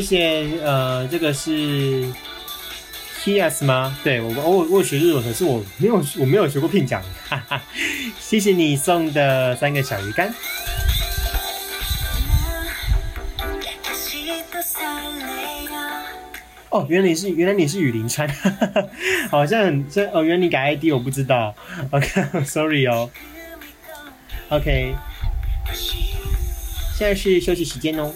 Speaker 1: 谢谢，呃，这个是 Kias 吗？对我，我我学日文，可是我没有，我没有学过聘讲，哈哈。谢谢你送的三个小鱼干。哦，原来你是，原来你是雨林川，好像很这哦，原来你改 ID 我不知道，OK，Sorry 哦，OK，现在是休息时间哦。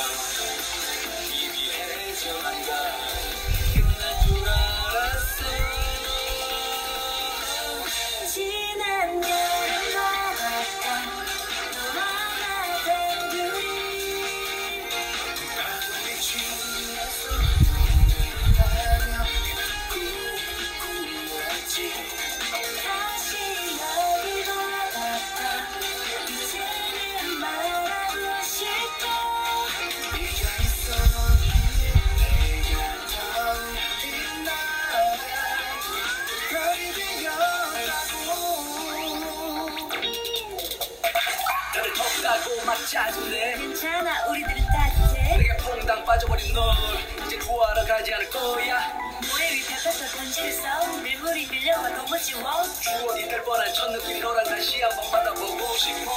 Speaker 1: time.
Speaker 3: 찾네
Speaker 1: 괜찮아 우리들은 따뜻해
Speaker 3: 내가 퐁당 빠져버린 너를 이제 구하러 가지 않을 거야.
Speaker 1: 모래 위 벽에서 던지는 싸움 밀물이 밀려와 너무 지워
Speaker 3: 주원이 될 뻔한 첫 느낌 너랑 다시 한번 받아보고 싶어.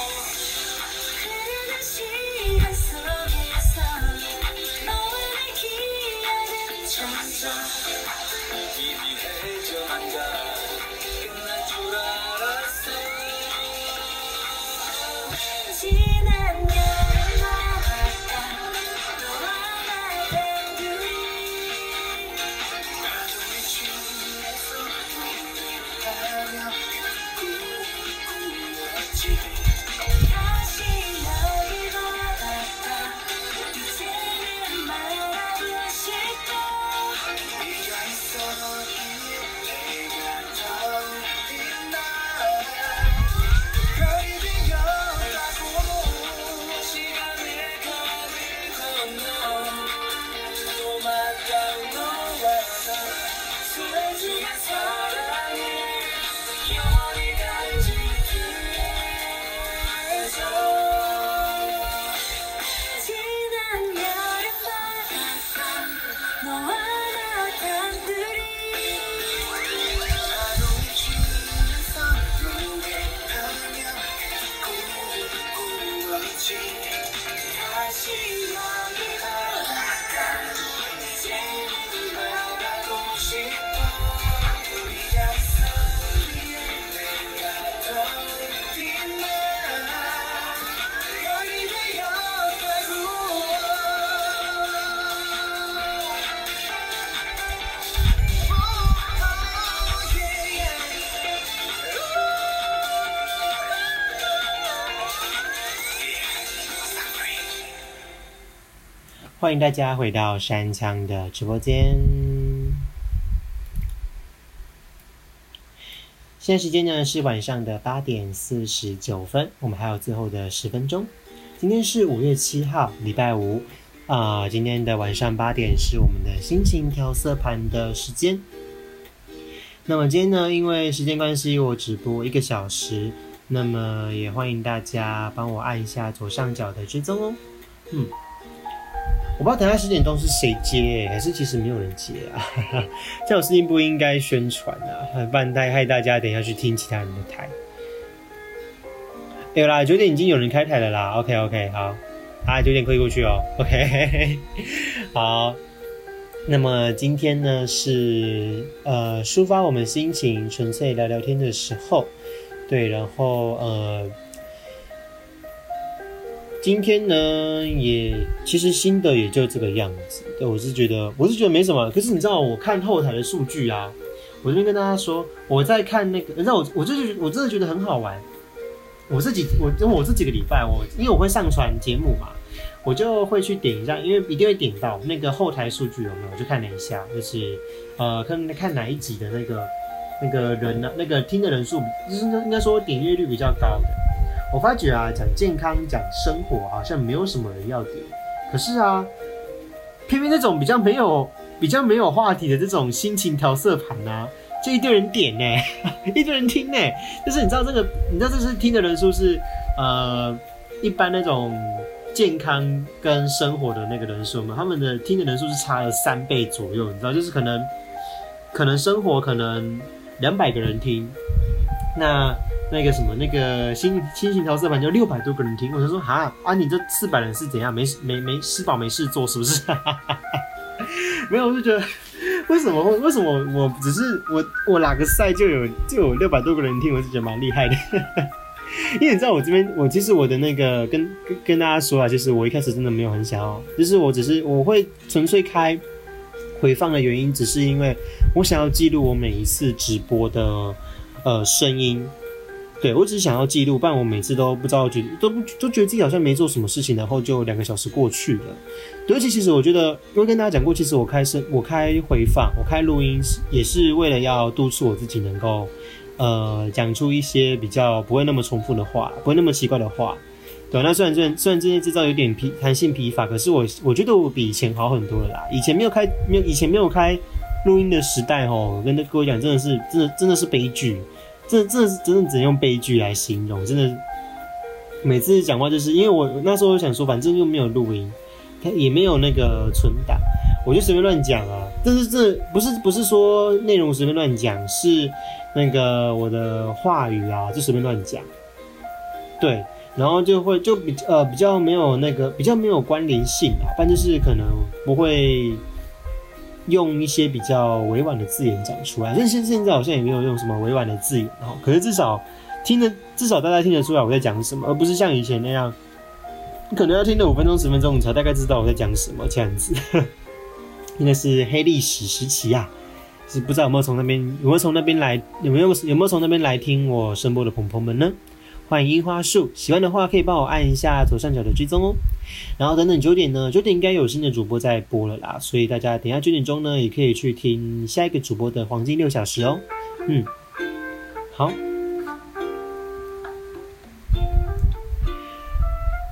Speaker 1: you. 欢迎大家回到山枪的直播间。现在时间呢是晚上的八点四十九分，我们还有最后的十分钟。今天是五月七号，礼拜五啊。今天的晚上八点是我们的心情调色盘的时间。
Speaker 2: 那么今天呢，因为时间关系，我只播一个小时，那么也欢迎大家帮我按一下左上角的追踪哦。嗯，我不知道等下十点钟是谁接，还是其实没有人接啊？这种事情不应该宣传啊，不然带害大家等一下去听其他人的台。有啦，九点已经有人开台了啦。OK OK，好，啊，九点可以过去哦。OK，好。那么今天呢是呃抒发我们心情、纯粹聊聊天的时候，对，然后呃今天呢也其实新的也就这个样子，对我是觉得我是觉得没什么，可是你知道我看后台的数据啊，我这边跟大家说我在看那个，你知道我我就是我真的觉得很好玩，我自己我因为我这几个礼拜我因为我会上传节目嘛。我就会去点一下，因为一定会点到那个后台数据有没有？我就看了一下，就是呃，看看哪一集的那个那个人呢，那个听的人数，就是应该说点阅率比较高的。我发觉啊，讲健康、讲生活，好像没有什么人要点。可是啊，偏偏那种比较没有、比较没有话题的这种心情调色盘啊，就一堆人点呢，一堆人听呢。就是你知道这个，你知道这是听的人数是呃，一般那种。健康跟生活的那个人数嘛，他们的听的人数是差了三倍左右，你知道，就是可能可能生活可能两百个人听，那那个什么那个新新型调色盘就六百多个人听，我就说哈啊，你这四百人是怎样？没没没吃饱没事做是不是？没有，我就觉得为什么为什么我只是我我哪个赛就有就有六百多个人听，我就觉得蛮厉害的。因为你知道我这边，我其实我的那个跟跟跟大家说啊，就是我一开始真的没有很想要，就是我只是我会纯粹开回放的原因，只是因为我想要记录我每一次直播的呃声音，对我只是想要记录，不然我每次都不知道觉得都都觉得自己好像没做什么事情，然后就两个小时过去了。而且其实我觉得，因为跟大家讲过，其实我开声我开回放，我开录音是也是为了要督促我自己能够。呃，讲出一些比较不会那么重复的话，不会那么奇怪的话，对那虽然虽然虽然这些制造有点疲弹性疲乏，可是我我觉得我比以前好很多了啦。以前没有开没有以前没有开录音的时代吼，跟各位讲真的是真的真的是悲剧，这这真的只能用悲剧来形容。真的每次讲话就是因为我那时候想说，反正又没有录音，它也没有那个存档，我就随便乱讲啊。但是这不是不是说内容随便乱讲，是。那个我的话语啊，就随便乱讲，对，然后就会就比呃比较没有那个比较没有关联性啊，但就是可能不会用一些比较委婉的字眼讲出来。但是现在好像也没有用什么委婉的字眼哦，可是至少听得至少大家听得出来我在讲什么，而不是像以前那样，可能要听了五分钟十分钟你才大概知道我在讲什么这样子。应该是黑历史时期啊。是不知道有没有从那边有没有从那边来有没有有没有从那边来听我声波的朋友们呢？欢迎樱花树，喜欢的话可以帮我按一下左上角的追踪哦。然后等等九点呢，九点应该有新的主播在播了啦，所以大家等下九点钟呢也可以去听下一个主播的黄金六小时哦。嗯，好。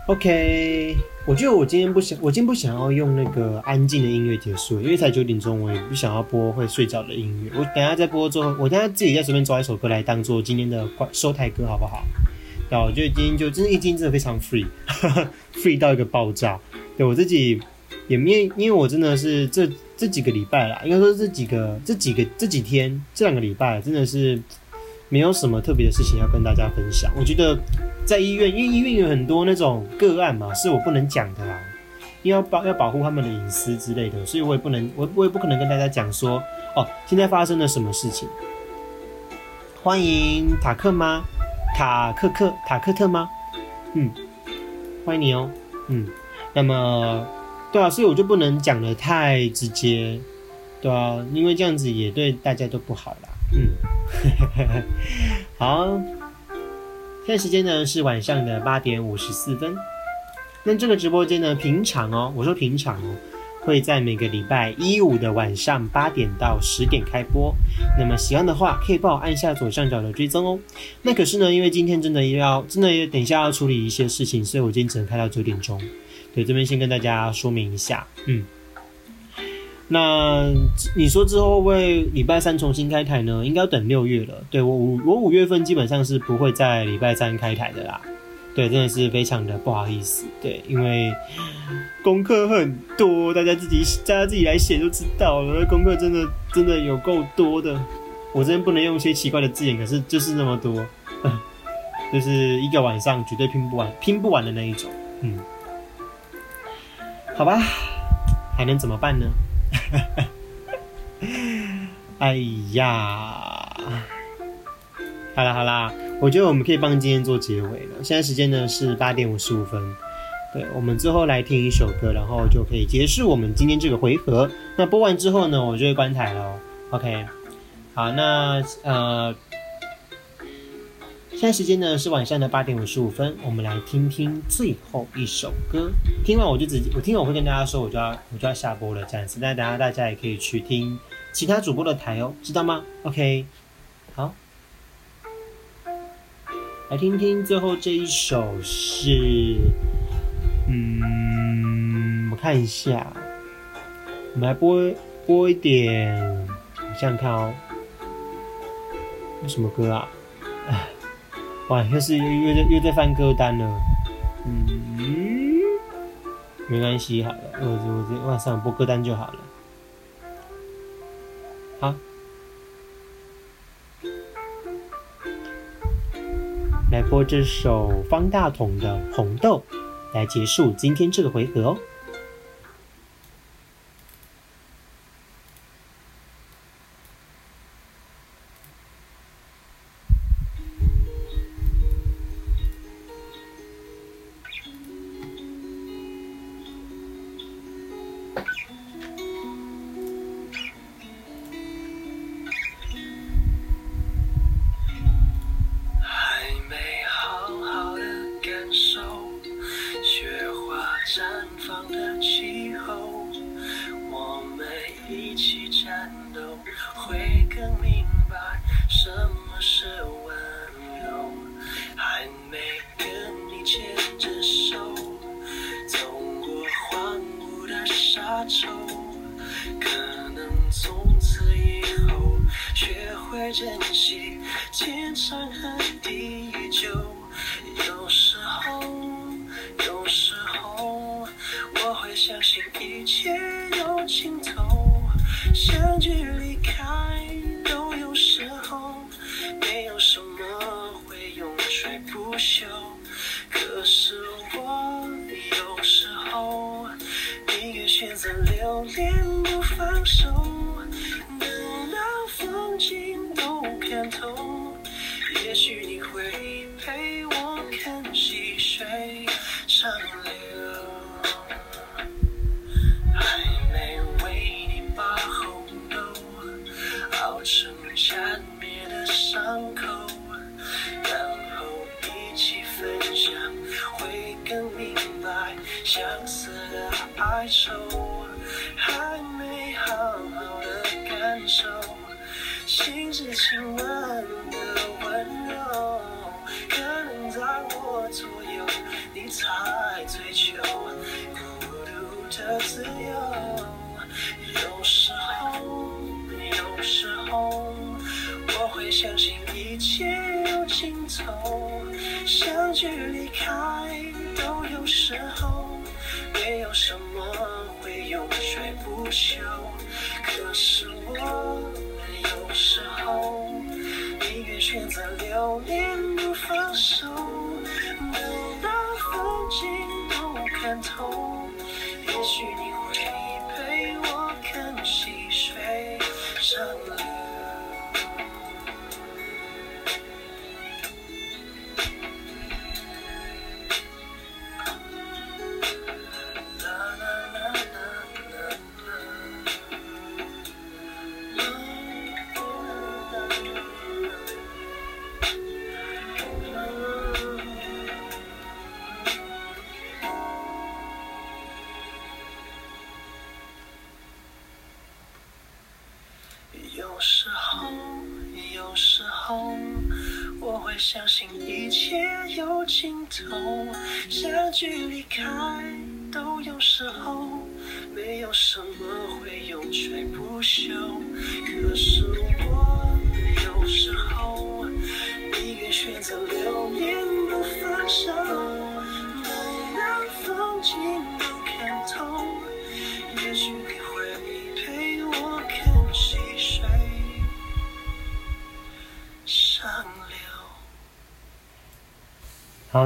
Speaker 2: OK，我觉得我今天不想，我今天不想要用那个安静的音乐结束，因为才九点钟，我也不想要播会睡着的音乐。我等下再播之后，我等下自己再随便抓一首歌来当做今天的收台歌，好不好？对，我觉得今天就真的，一今天真的非常 free，free 到一个爆炸。对我自己也没，因为我真的是这这几个礼拜啦，应该说这几个这几个这几天这两个礼拜真的是。没有什么特别的事情要跟大家分享。我觉得在医院，因为医院有很多那种个案嘛，是我不能讲的啦，因为要保要保护他们的隐私之类的，所以我也不能，我我也不可能跟大家讲说，哦，现在发生了什么事情。欢迎塔克吗？塔克克塔克特吗？嗯，欢迎你哦。嗯，那么对啊，所以我就不能讲的太直接，对啊，因为这样子也对大家都不好啦。嗯。好，现在时间呢是晚上的八点五十四分。那这个直播间呢，平常哦，我说平常哦，会在每个礼拜一五的晚上八点到十点开播。那么喜欢的话，可以帮我按下左上角的追踪哦。那可是呢，因为今天真的要真的等一下要处理一些事情，所以我今天只能开到九点钟。对，这边先跟大家说明一下，嗯。
Speaker 1: 那你说之后会不会礼拜三重新开台呢？应该要等六月了。对我五我五月份基本上是不会在礼拜三开台的啦。对，真的是非常的不好意思。对，因为功课很多，大家自己大家自己来写就知道了。功课真的真的有够多的，我这边不能用一些奇怪的字眼，可是就是那么多，就是一个晚上绝对拼不完，拼不完的那一种。嗯，好吧，还能怎么办呢？哎呀，好啦好啦，我觉得我们可以帮今天做结尾了。现在时间呢是八点五十五分，对，我们最后来听一首歌，然后就可以结束我们今天这个回合。那播完之后呢，我就会关台了。OK，好，那呃。现在时间呢是晚上的八点五十五分，我们来听听最后一首歌。听完我就直接，我听完我会跟大家说，我就要我就要下播了这样子。那等下大家也可以去听其他主播的台哦，知道吗？OK，来听听最后这一首是，嗯，我看一下，我们来播播一点，我想想看哦，什么歌啊？哎。哇，又是又又在又在翻歌单了，嗯，没关系，好了，我我我晚上播歌单就好了。好，来播这首方大同的《红豆》，来结束今天这个回合哦。Shabbat.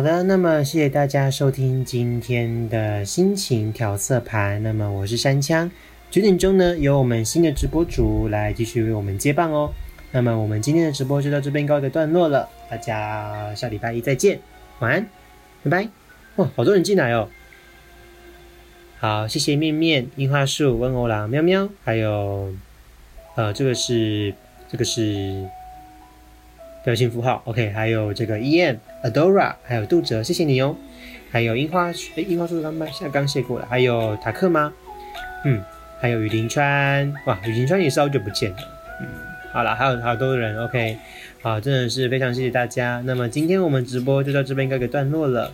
Speaker 2: 好的，那么谢谢大家收听今天的心情调色盘。那么我是山枪，九点钟呢由我们新的直播主来继续为我们接棒哦。那么我们今天的直播就到这边告一个段落了，大家下礼拜一再见，晚安，拜拜。哇，好多人进来哦。好，谢谢面面、樱花树、温欧郎、喵喵，还有呃，这个是这个是表情符号，OK，还有这个 EM、Adora，还有杜哲，谢谢你哦。还有樱花树，樱花树刚刚现在刚谢过了，还有塔克吗？嗯，还有雨林川，哇，雨林川也是好久不见了。嗯，好了，还有好多人，OK，好，真的是非常谢谢大家。那么今天我们直播就到这边告一个段落了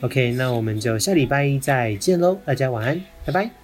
Speaker 2: ，OK，那我们就下礼拜一再见喽，大家晚安，拜拜。